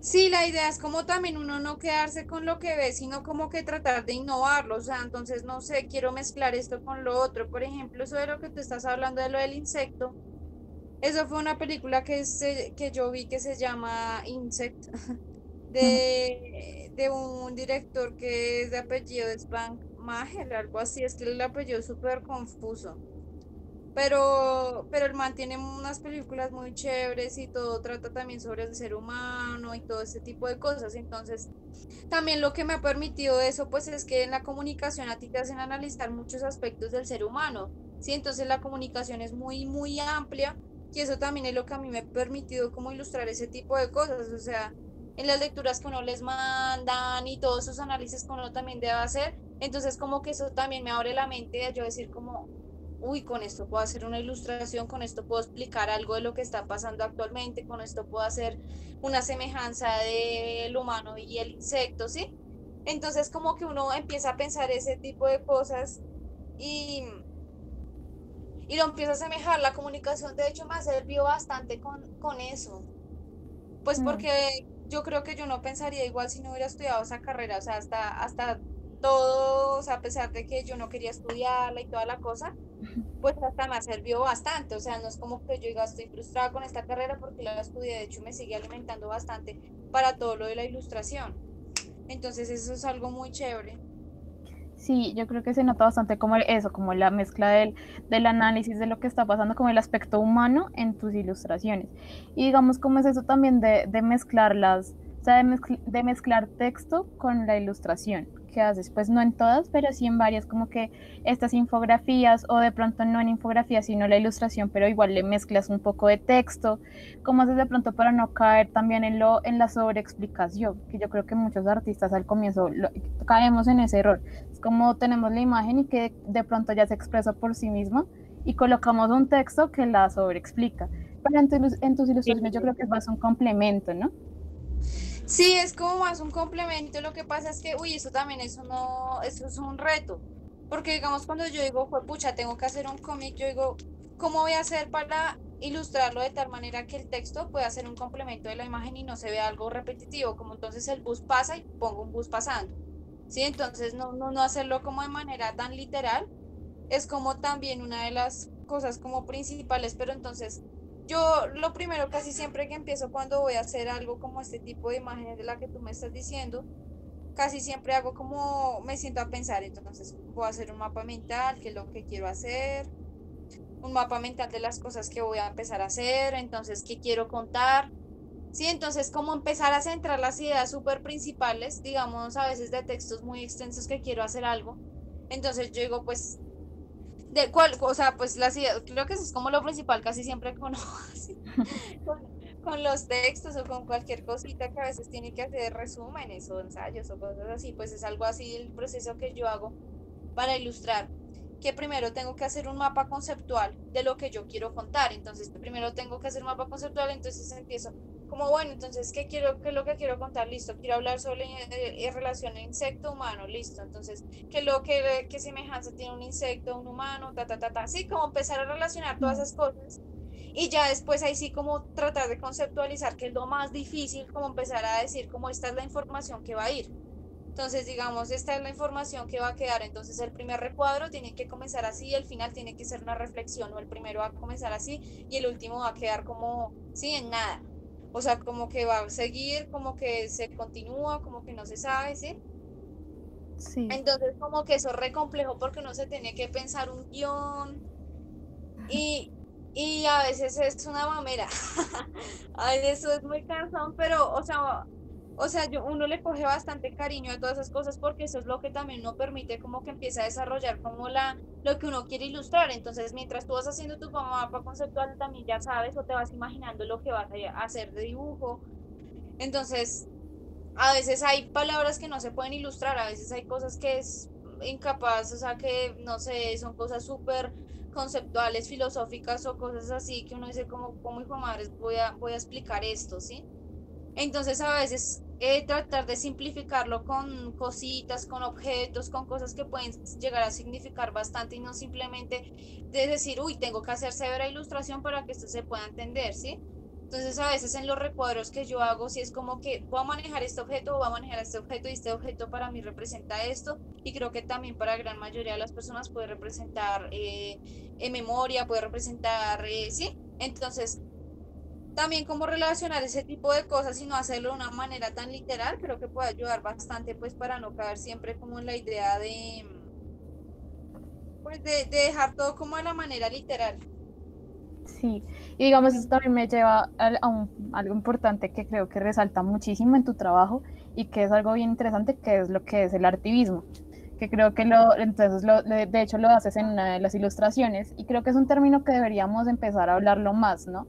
Sí, la idea es como también uno no quedarse con lo que ve, sino como que tratar de innovarlo. O sea, entonces, no sé, quiero mezclar esto con lo otro. Por ejemplo, eso de lo que tú estás hablando de lo del insecto. Eso fue una película que, se, que yo vi que se llama Insect, de, de un director que es de apellido Spank Maher, algo así. Es que el apellido es súper confuso. Pero, pero el man tiene unas películas muy chéveres y todo trata también sobre el ser humano y todo ese tipo de cosas. Entonces, también lo que me ha permitido eso, pues es que en la comunicación a ti te hacen analizar muchos aspectos del ser humano. Sí, entonces la comunicación es muy, muy amplia y eso también es lo que a mí me ha permitido como ilustrar ese tipo de cosas. O sea, en las lecturas que uno les mandan y todos esos análisis que uno también debe hacer. Entonces, como que eso también me abre la mente de yo decir como, uy, con esto puedo hacer una ilustración, con esto puedo explicar algo de lo que está pasando actualmente, con esto puedo hacer una semejanza del humano y el insecto, ¿sí? Entonces como que uno empieza a pensar ese tipo de cosas y, y lo empieza a asemejar. La comunicación de hecho me ha servido bastante con, con eso. Pues Mm. porque yo creo que yo no pensaría igual si no hubiera estudiado esa carrera, o sea, hasta, hasta todo, o sea, a pesar de que yo no quería estudiarla y toda la cosa, pues hasta me sirvió bastante, o sea, no es como que yo diga estoy frustrada con esta carrera porque la estudié, de hecho me sigue alimentando bastante para todo lo de la ilustración. Entonces eso es algo muy chévere. Sí, yo creo que se nota bastante como eso, como la mezcla del, del análisis de lo que está pasando, como el aspecto humano en tus ilustraciones. Y digamos, cómo es eso también de, de mezclarlas, o sea, de, mezcl- de mezclar texto con la ilustración que haces, pues no en todas, pero sí en varias, como que estas infografías, o de pronto no en infografías, sino la ilustración, pero igual le mezclas un poco de texto, ¿cómo haces de pronto para no caer también en, lo, en la sobreexplicación? Que yo creo que muchos artistas al comienzo lo- caemos en ese error. Es como tenemos la imagen y que de pronto ya se expresa por sí misma y colocamos un texto que la sobreexplica. Pero en, tu- en tus ilustraciones yo creo que es más un complemento, ¿no? Sí, es como más un complemento, lo que pasa es que, uy, eso también es uno, eso es un reto, porque digamos cuando yo digo, fue pucha, tengo que hacer un cómic, yo digo, ¿cómo voy a hacer para ilustrarlo de tal manera que el texto pueda ser un complemento de la imagen y no se vea algo repetitivo, como entonces el bus pasa y pongo un bus pasando, ¿sí? Entonces no, no, no hacerlo como de manera tan literal, es como también una de las cosas como principales, pero entonces yo lo primero casi siempre que empiezo cuando voy a hacer algo como este tipo de imágenes de la que tú me estás diciendo, casi siempre hago como me siento a pensar, entonces voy a hacer un mapa mental, qué es lo que quiero hacer, un mapa mental de las cosas que voy a empezar a hacer, entonces qué quiero contar. Sí, entonces como empezar a centrar las ideas súper principales, digamos a veces de textos muy extensos que quiero hacer algo. Entonces yo digo, pues de cuál, o sea, pues las ideas, creo que eso es como lo principal casi siempre con, con, con los textos o con cualquier cosita que a veces tiene que hacer resúmenes o ensayos o cosas así, pues es algo así el proceso que yo hago para ilustrar, que primero tengo que hacer un mapa conceptual de lo que yo quiero contar, entonces primero tengo que hacer un mapa conceptual, entonces empiezo como bueno, entonces, ¿qué quiero, qué es lo que quiero contar? Listo, quiero hablar sobre eh, eh, relación insecto-humano, listo, entonces, ¿qué es lo que, qué semejanza tiene un insecto, un humano, ta, ta, ta, ta, sí, como empezar a relacionar todas esas cosas y ya después ahí sí como tratar de conceptualizar, que es lo más difícil, como empezar a decir, como esta es la información que va a ir. Entonces, digamos, esta es la información que va a quedar. Entonces, el primer recuadro tiene que comenzar así, el final tiene que ser una reflexión, o el primero va a comenzar así y el último va a quedar como, sí, en nada. O sea, como que va a seguir, como que se continúa, como que no se sabe, ¿sí? Sí. Entonces, como que eso es re complejo porque uno se tiene que pensar un guion y, y a veces es una mamera. a veces eso es muy cansón, pero, o sea, o sea, yo, uno le coge bastante cariño a todas esas cosas porque eso es lo que también uno permite como que empiece a desarrollar como la, lo que uno quiere ilustrar. Entonces, mientras tú vas haciendo tu mapa conceptual, también ya sabes o te vas imaginando lo que vas a hacer de dibujo. Entonces, a veces hay palabras que no se pueden ilustrar, a veces hay cosas que es incapaz, o sea, que no sé, son cosas súper conceptuales, filosóficas o cosas así que uno dice como, como hijo de madre, voy a, voy a explicar esto, ¿sí? Entonces a veces eh, tratar de simplificarlo con cositas, con objetos, con cosas que pueden llegar a significar bastante y no simplemente de decir, uy, tengo que hacer severa ilustración para que esto se pueda entender, ¿sí? Entonces a veces en los recuadros que yo hago, si es como que voy a manejar este objeto voy a manejar este objeto y este objeto para mí representa esto y creo que también para la gran mayoría de las personas puede representar eh, en memoria, puede representar, eh, ¿sí? Entonces también cómo relacionar ese tipo de cosas y no hacerlo de una manera tan literal, creo que puede ayudar bastante pues para no caer siempre como en la idea de, pues de, dejar todo como de la manera literal. Sí, y digamos, eso también me lleva a, un, algo importante que creo que resalta muchísimo en tu trabajo y que es algo bien interesante, que es lo que es el artivismo, que creo que lo, entonces lo, de hecho lo haces en una de las ilustraciones y creo que es un término que deberíamos empezar a hablarlo más, ¿no?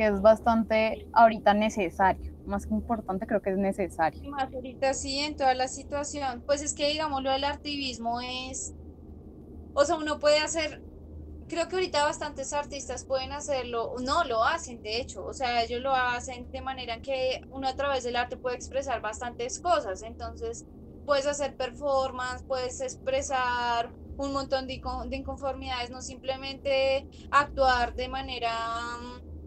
Que es bastante ahorita necesario, más que importante creo que es necesario. Más ahorita sí, en toda la situación, pues es que digamos lo del activismo es, o sea, uno puede hacer, creo que ahorita bastantes artistas pueden hacerlo, no, lo hacen de hecho, o sea, ellos lo hacen de manera que uno a través del arte puede expresar bastantes cosas, entonces puedes hacer performance, puedes expresar un montón de, de inconformidades, no simplemente actuar de manera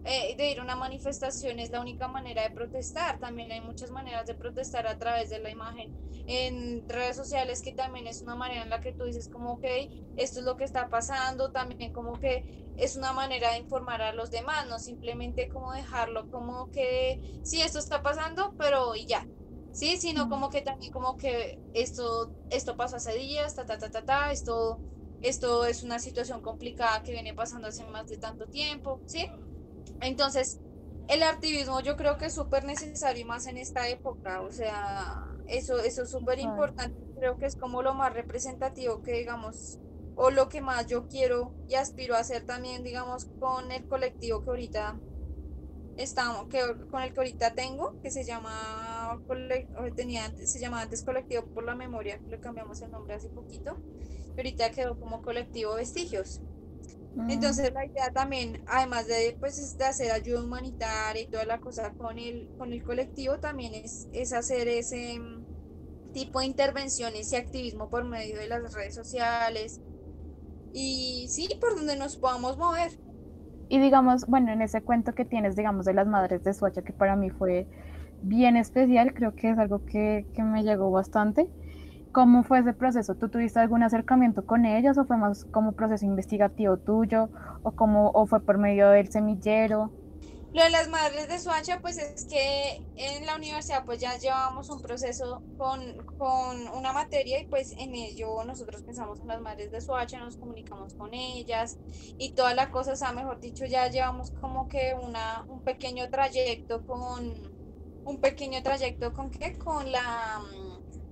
eh, de ir a una manifestación es la única manera de protestar. También hay muchas maneras de protestar a través de la imagen en redes sociales, que también es una manera en la que tú dices como, ok, esto es lo que está pasando, también como que es una manera de informar a los demás, no simplemente como dejarlo como que, sí, esto está pasando, pero y ya. Sí, sino como que también como que esto, esto pasó hace días, ta, ta, ta, ta, ta, esto, esto es una situación complicada que viene pasando hace más de tanto tiempo, ¿sí? Entonces, el activismo yo creo que es súper necesario y más en esta época, o sea, eso, eso es súper importante, creo que es como lo más representativo que digamos, o lo que más yo quiero y aspiro a hacer también, digamos, con el colectivo que ahorita estamos, que, con el que ahorita tengo, que se llama, tenía, se llamaba antes Colectivo por la Memoria, le cambiamos el nombre hace poquito, ahorita quedó como Colectivo Vestigios. Entonces la idea también, además de, pues, de hacer ayuda humanitaria y toda la cosa con el, con el colectivo, también es, es hacer ese mm, tipo de intervenciones y activismo por medio de las redes sociales y sí, por donde nos podamos mover. Y digamos, bueno, en ese cuento que tienes, digamos, de las madres de Suacha, que para mí fue bien especial, creo que es algo que, que me llegó bastante ¿Cómo fue ese proceso? ¿Tú tuviste algún acercamiento con ellas o fue más como proceso investigativo tuyo o, como, o fue por medio del semillero? Lo de las madres de Suacha, pues es que en la universidad pues ya llevamos un proceso con, con una materia y pues en ello nosotros pensamos en las madres de Suacha, nos comunicamos con ellas y toda la cosa, o sea, mejor dicho, ya llevamos como que una, un pequeño trayecto con, un pequeño trayecto con qué, con la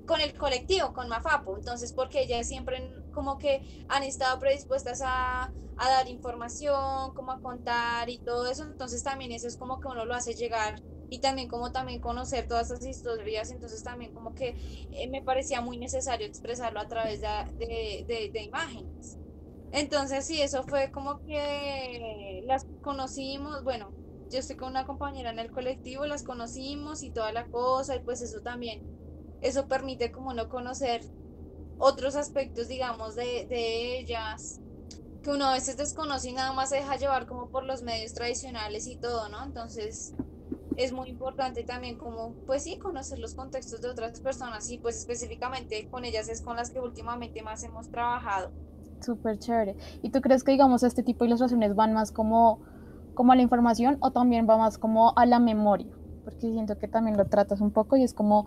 con el colectivo, con Mafapo, entonces porque ellas siempre como que han estado predispuestas a, a, dar información, como a contar y todo eso, entonces también eso es como que uno lo hace llegar y también como también conocer todas esas historias, entonces también como que eh, me parecía muy necesario expresarlo a través de, de, de, imágenes. Entonces sí, eso fue como que las conocimos, bueno, yo estoy con una compañera en el colectivo, las conocimos y toda la cosa, y pues eso también eso permite como no conocer otros aspectos, digamos, de, de ellas, que uno a veces desconoce y nada más se deja llevar como por los medios tradicionales y todo, ¿no? Entonces es muy importante también como, pues sí, conocer los contextos de otras personas y pues específicamente con ellas es con las que últimamente más hemos trabajado. Súper chévere. ¿Y tú crees que, digamos, este tipo de ilustraciones van más como, como a la información o también va más como a la memoria? Porque siento que también lo tratas un poco y es como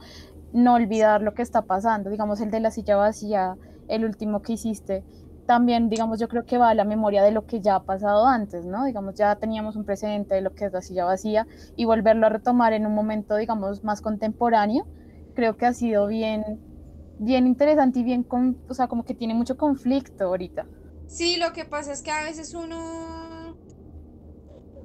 no olvidar lo que está pasando. Digamos, el de la silla vacía, el último que hiciste, también, digamos, yo creo que va a la memoria de lo que ya ha pasado antes, ¿no? Digamos, ya teníamos un precedente de lo que es la silla vacía y volverlo a retomar en un momento, digamos, más contemporáneo, creo que ha sido bien, bien interesante y bien, con, o sea, como que tiene mucho conflicto ahorita. Sí, lo que pasa es que a veces uno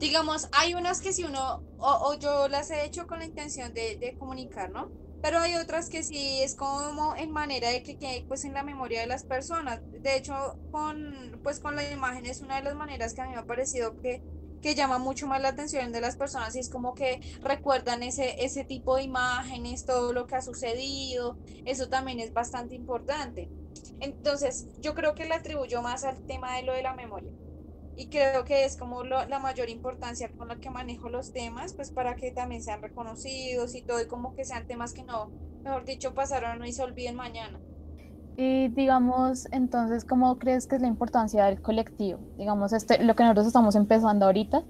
digamos, hay unas que si uno, o, yo las he hecho con la intención de, de comunicar, ¿no? Pero hay otras que sí es como en manera de que quede pues en la memoria de las personas. De hecho, con pues con la imagen es una de las maneras que a mí me ha parecido que, que llama mucho más la atención de las personas y es como que recuerdan ese, ese tipo de imágenes, todo lo que ha sucedido. Eso también es bastante importante. Entonces, yo creo que le atribuyo más al tema de lo de la memoria y creo que es como lo, la mayor importancia con la que manejo los temas, pues para que también sean reconocidos y todo, y como que sean temas que no, mejor dicho, pasaron y se olviden mañana. Y digamos, entonces, ¿cómo crees que es la importancia del colectivo? Digamos, este, lo que nosotros estamos empezando ahorita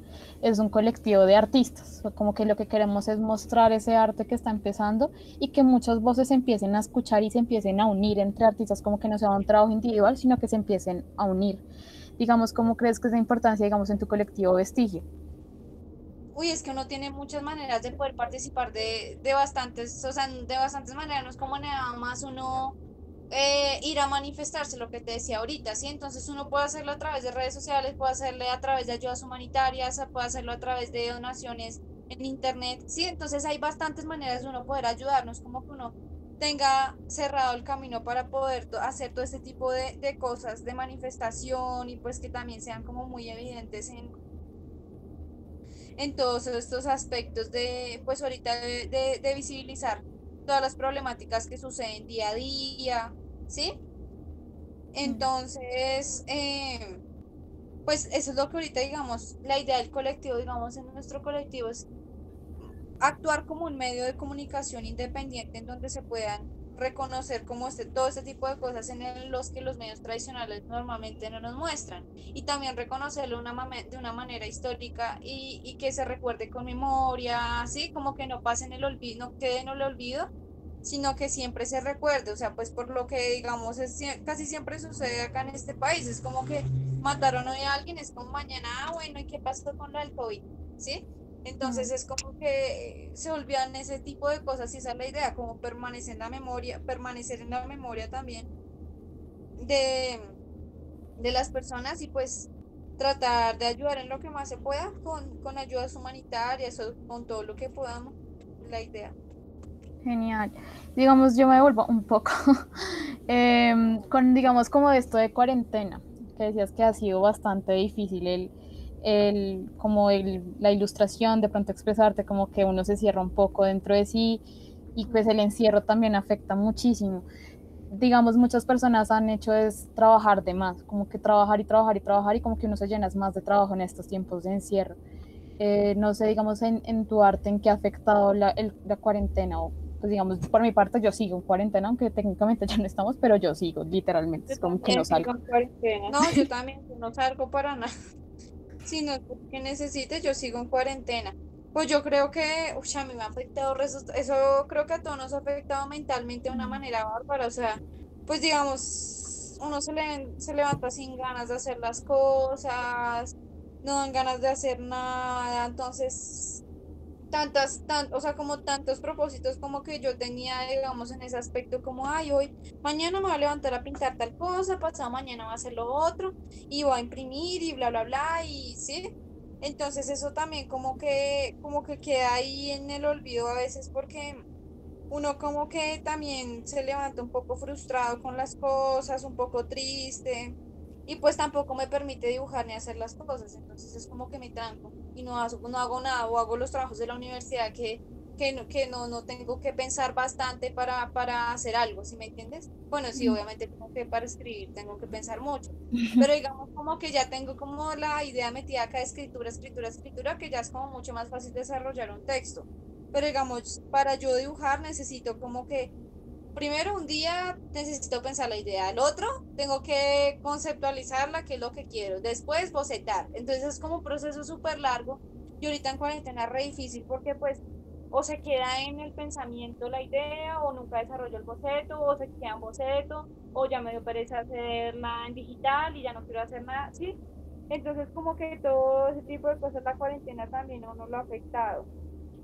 es un colectivo de artistas, como que lo que queremos es mostrar ese arte que está empezando y que muchas voces empiecen a escuchar y se empiecen a unir entre artistas, como que no sea un trabajo individual, sino que se empiecen a unir digamos, ¿cómo crees que es la importancia, digamos, en tu colectivo vestigio? Uy, es que uno tiene muchas maneras de poder participar de, de bastantes, o sea, de bastantes maneras, no es como nada más uno eh, ir a manifestarse, lo que te decía ahorita, ¿sí? Entonces uno puede hacerlo a través de redes sociales, puede hacerlo a través de ayudas humanitarias, puede hacerlo a través de donaciones en internet, ¿sí? Entonces hay bastantes maneras de uno poder ayudarnos, como que uno tenga cerrado el camino para poder hacer todo este tipo de, de, cosas de manifestación y pues que también sean como muy evidentes en, en todos estos aspectos de pues ahorita de, de, de visibilizar todas las problemáticas que suceden día a día, ¿sí? Entonces, eh, pues eso es lo que ahorita digamos, la idea del colectivo, digamos, en nuestro colectivo es actuar como un medio de comunicación independiente en donde se puedan reconocer como este, todo este tipo de cosas en los que los medios tradicionales normalmente no nos muestran y también reconocerlo de una manera histórica y, que se recuerde con memoria, así como que no pase en el olvido, no quede en el olvido, sino que siempre se recuerde, o sea, pues por lo que digamos casi siempre sucede acá en este país, es como que mataron hoy a alguien, es como mañana, ah, bueno, ¿y qué pasó con el COVID? ¿Sí? Entonces es como que se olvidan ese tipo de cosas y esa es la idea, como permanecer en la memoria, permanecer en la memoria también de, de las personas y pues tratar de ayudar en lo que más se pueda con, con ayudas humanitarias con todo lo que podamos, la idea. Genial. Digamos, yo me vuelvo un poco eh, con, digamos, como esto de cuarentena, que decías que ha sido bastante difícil el el, como el, la ilustración, de pronto expresarte como que uno se cierra un poco dentro de sí y pues el encierro también afecta muchísimo. Digamos, muchas personas han hecho es trabajar de más, como que trabajar y trabajar y trabajar y como que uno se llena más de trabajo en estos tiempos de encierro. Eh, no sé, digamos, en, en, tu arte, ¿en qué ha afectado la, el, la cuarentena? O, pues digamos, por mi parte yo sigo en cuarentena, aunque técnicamente ya no estamos, pero yo sigo, literalmente, es como que no salgo. No, yo también no salgo para nada si no es porque necesite, yo sigo en cuarentena. Pues yo creo que, uy, a mí me ha afectado, eso creo que a todos nos ha afectado mentalmente de una manera bárbara, o sea, pues digamos, uno se, le, se levanta sin ganas de hacer las cosas, no dan ganas de hacer nada, entonces tantas, tan, o sea, como tantos propósitos como que yo tenía, digamos, en ese aspecto, como, ay, hoy, mañana me voy a levantar a pintar tal cosa, pasado mañana va a hacer lo otro, y voy a imprimir y bla, bla, bla, y sí. Entonces eso también como que, como que queda ahí en el olvido a veces porque uno como que también se levanta un poco frustrado con las cosas, un poco triste, y pues tampoco me permite dibujar ni hacer las cosas, entonces es como que me tranco y no hago, no hago nada o hago los trabajos de la universidad que, que, no, que no, no tengo que pensar bastante para, para hacer algo, ¿sí me entiendes? Bueno, sí, obviamente como que para escribir tengo que pensar mucho, pero digamos como que ya tengo como la idea metida acá de escritura, escritura, escritura, que ya es como mucho más fácil desarrollar un texto. Pero digamos, para yo dibujar necesito como que primero un día necesito pensar la idea, el otro tengo que conceptualizarla, qué es lo que quiero, después bocetar. Entonces es como un proceso súper largo y ahorita en cuarentena es re difícil porque pues o se queda en el pensamiento la idea o nunca desarrollo el boceto o se queda en boceto o ya me dio pereza hacerla en digital y ya no quiero hacer nada, ¿sí? Entonces como que todo ese tipo de cosas la cuarentena también no nos lo ha afectado.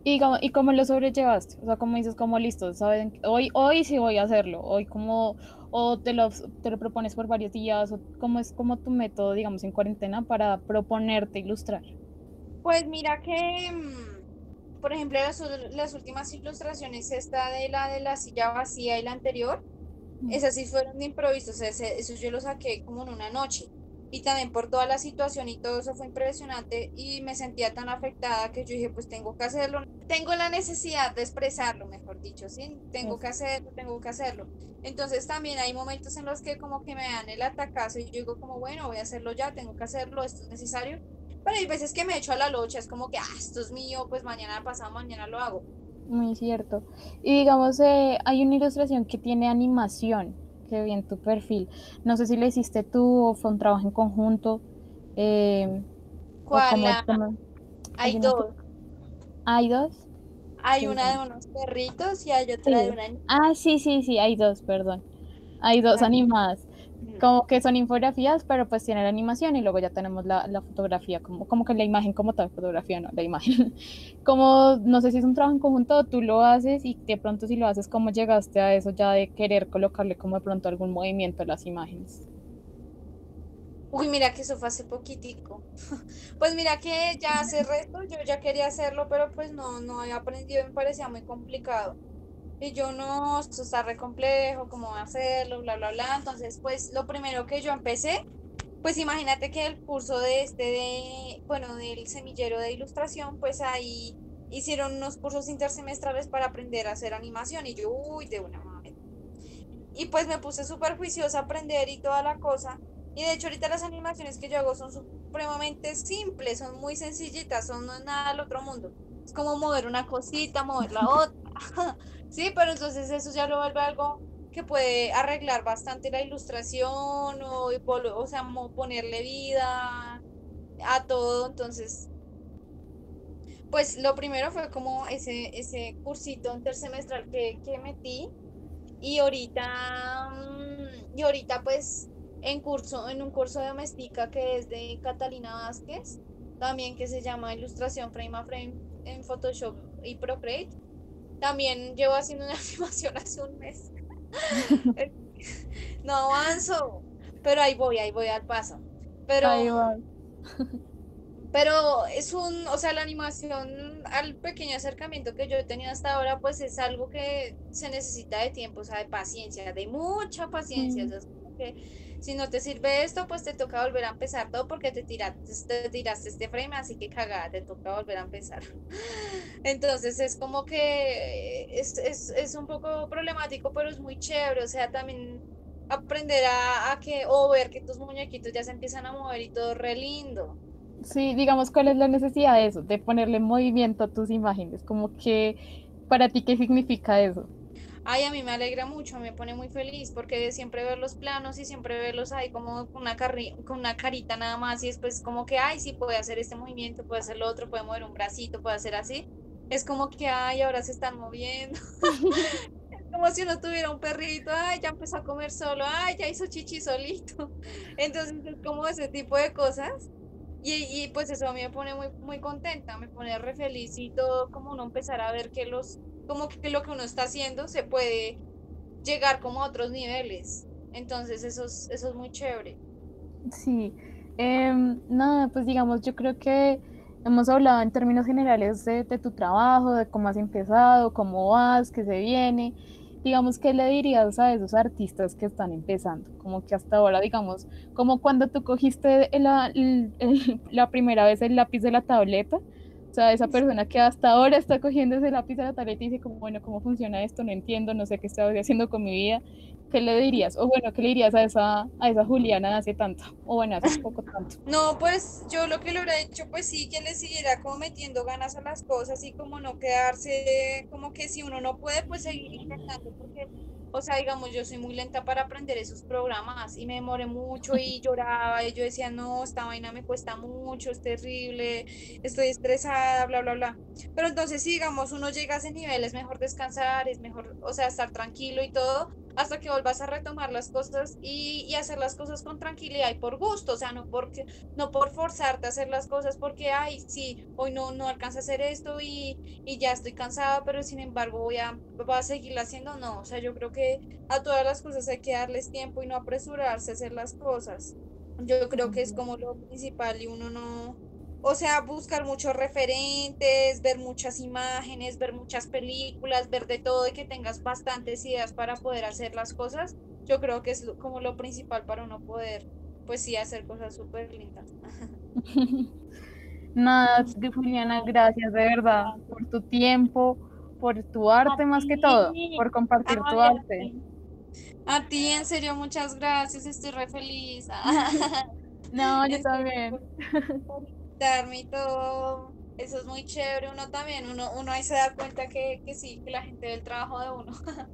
¿Y cómo, ¿Y cómo lo sobrellevaste? O sea, como dices, como listo, ¿saben? Hoy, hoy sí voy a hacerlo, hoy como, o te lo, te lo propones por varios días, o cómo es como tu método, digamos, en cuarentena para proponerte ilustrar. Pues mira que, mm, por ejemplo, las, las últimas ilustraciones, esta de la de la silla vacía y la anterior, esas sí fueron de improviso, o sea, eso yo lo saqué como en una noche. Y también por toda la situación y todo eso fue impresionante y me sentía tan afectada que yo dije, pues tengo que hacerlo. Tengo la necesidad de expresarlo, mejor dicho, ¿sí? Tengo que hacerlo, tengo que hacerlo. Entonces también hay momentos en los que como que me dan el atacazo y yo digo como, bueno, voy a hacerlo ya, tengo que hacerlo, esto es necesario. Pero hay veces que me echo a la locha, es como que, ah, esto es mío, pues mañana pasado, mañana lo hago. Muy cierto. Y digamos, eh, hay una ilustración que tiene animación, que vi en tu perfil. No sé si la hiciste tú o fue un trabajo en conjunto. eh, ¿Cuál? Hay una dos. ¿Hay dos? Hay Sí, una de unos perritos y hay otra de Sí. una niña. Ah, sí, sí, sí, hay dos, perdón. Hay dos animadas. Como que son infografías, pero pues tiene la animación y luego ya tenemos la, la fotografía, como, como que la imagen como tal, fotografía no, la imagen. Como, no sé si es un trabajo en conjunto, tú lo haces y de pronto si lo haces, ¿cómo llegaste a eso ya de querer colocarle como de pronto algún movimiento a las imágenes? Uy, mira que eso fue hace poquitico. Pues mira que ya hace resto, yo ya quería hacerlo, pero pues no, no había aprendido me parecía muy complicado. Y yo no, esto está re complejo, cómo a hacerlo, bla, bla, bla. Entonces, pues lo primero que yo empecé, pues imagínate que el curso de este, de, bueno, del semillero de ilustración, pues ahí hicieron unos cursos intersemestrales para aprender a hacer animación y yo, uy, de una mami. Y pues me puse súper juiciosa a aprender y toda la cosa. Y de hecho ahorita las animaciones que yo hago son supremamente simples, son muy sencillitas, son no es nada del otro mundo. Es como mover una cosita, mover la otra. Sí, pero entonces eso ya lo vuelve algo que puede arreglar bastante la ilustración o, o sea, ponerle vida a todo. Entonces, pues lo primero fue como ese, ese cursito intersemestral que, que metí. Y ahorita, mm, y ahorita pues en curso, en un curso de doméstica que es de Catalina Vázquez, también que se llama Ilustración Frame a Frame en Photoshop y Procreate. También llevo haciendo una animación hace un mes. No avanzo, pero ahí voy, ahí voy al paso. Pero, Ahí pero es un, o sea, la animación al pequeño acercamiento que yo he tenido hasta ahora, pues es algo que se necesita de tiempo, o sea, de paciencia, de mucha paciencia. O sea, es como que si no te sirve esto, pues te toca volver a empezar todo porque te tiraste, te tiraste este frame, así que cagada, te toca volver a empezar. Entonces es como que es, es, es un poco problemático, pero es muy chévere, o sea, también aprender a, a que, o ver que tus muñequitos ya se empiezan a mover y todo re lindo. Sí, digamos, ¿cuál es la necesidad de eso? De ponerle movimiento a tus imágenes, como que para ti, ¿qué significa eso? Ay, a mí me alegra mucho, me pone muy feliz porque siempre ver los planos y siempre verlos ahí como con una, con una carita nada más y después como que, ay, sí, puede hacer este movimiento, puede hacer lo otro, puede mover un bracito, puede hacer así. Es como que, ay, ahora se están moviendo. Como si uno tuviera un perrito, ay, ya empezó a comer solo, ay, ya hizo chichi solito. Entonces es como ese tipo de cosas. Y, y pues eso a mí me pone muy, muy contenta, me pone re feliz y todo como uno empezar a ver que los, como que lo que uno está haciendo se puede llegar como a otros niveles. Entonces eso es, eso es muy chévere. Sí, em, nada, pues digamos, yo creo que hemos hablado en términos generales de, tu trabajo, de cómo has empezado, cómo vas, qué se viene. Digamos, ¿qué le dirías a esos artistas que están empezando? Como que hasta ahora, digamos, como cuando tú cogiste el- el- la primera vez el lápiz de la tableta, sea, esa persona que hasta ahora está cogiendo ese lápiz de la tableta y dice como, bueno, ¿cómo funciona esto? No entiendo, no sé qué estoy haciendo con mi vida. ¿Qué le dirías? O bueno, ¿qué le dirías a esa, a esa Juliana hace tanto? O bueno, hace poco tanto. No, pues yo lo que le hubiera hecho, pues sí, que le siguiera como metiendo ganas a las cosas y como no quedarse, como que si uno no puede, pues seguir intentando, porque, o sea, digamos, yo soy muy lenta para aprender esos programas y me demoré mucho y lloraba y yo decía, no, esta vaina me cuesta mucho, es terrible, estoy estresada, bla, bla, bla. Pero entonces, si digamos, uno llega a ese nivel, es mejor descansar, es mejor, o sea, estar tranquilo y todo hasta que vuelvas a retomar las cosas y, y hacer las cosas con tranquilidad y por gusto, o sea, no porque, no por forzarte a hacer las cosas porque, ay, sí, hoy no, no alcanza a hacer esto y, y ya estoy cansada, pero sin embargo voy a, voy a seguirla haciendo, no, o sea, yo creo que a todas las cosas hay que darles tiempo y no apresurarse a hacer las cosas. Yo creo que es como lo principal y uno no, o sea, buscar muchos referentes, ver muchas imágenes, ver muchas películas, ver de todo y que tengas bastantes ideas para poder hacer las cosas, yo creo que es como lo principal para uno poder, pues sí, hacer cosas súper lindas. Nada, Juliana, gracias de verdad por tu tiempo, por tu arte más que todo, por compartir tu arte. A ti, en serio, muchas gracias, estoy re feliz. No, yo también. Invitarme y todo. Eso es muy chévere, uno también, uno, uno ahí se da cuenta que, que sí, que la gente ve el trabajo de uno.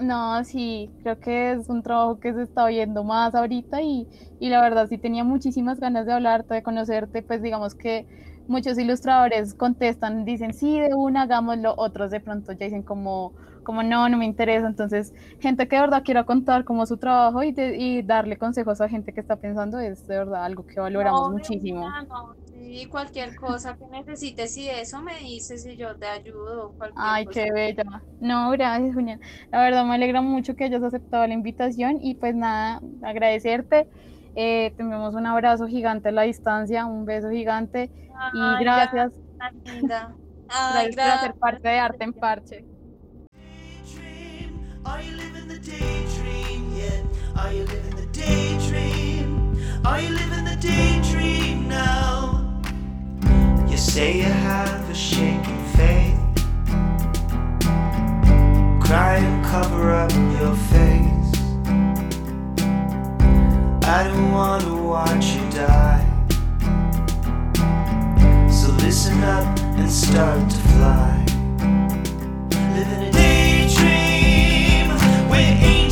No, sí, creo que es un trabajo que se está oyendo más ahorita y, y la verdad sí tenía muchísimas ganas de hablarte, de conocerte, pues digamos que muchos ilustradores contestan, dicen sí, de una, hagámoslo, otros de pronto ya dicen como, como no, no me interesa, entonces gente que de verdad quiera contar como su trabajo y, de- y darle consejos a gente que está pensando es de verdad algo que valoramos No, muchísimo. no, Sí, cualquier cosa que necesites y eso me dices y yo te ayudo. Cualquier Ay, cosa. qué bella. No, gracias, Julián. La verdad me alegra mucho que hayas aceptado la invitación y pues nada, agradecerte. Eh, te enviamos un abrazo gigante a la distancia, un beso gigante y gracias, tan linda. Ay, gracias por hacer gracias. parte de Arte en Parche. Daydream? Are you living the daydream yet? Are you living the daydream? Are you living the daydream now? You say you have a shaking faith. Cry and cover up your face. I don't want to watch you die. So listen up and start to fly. Living a daydream where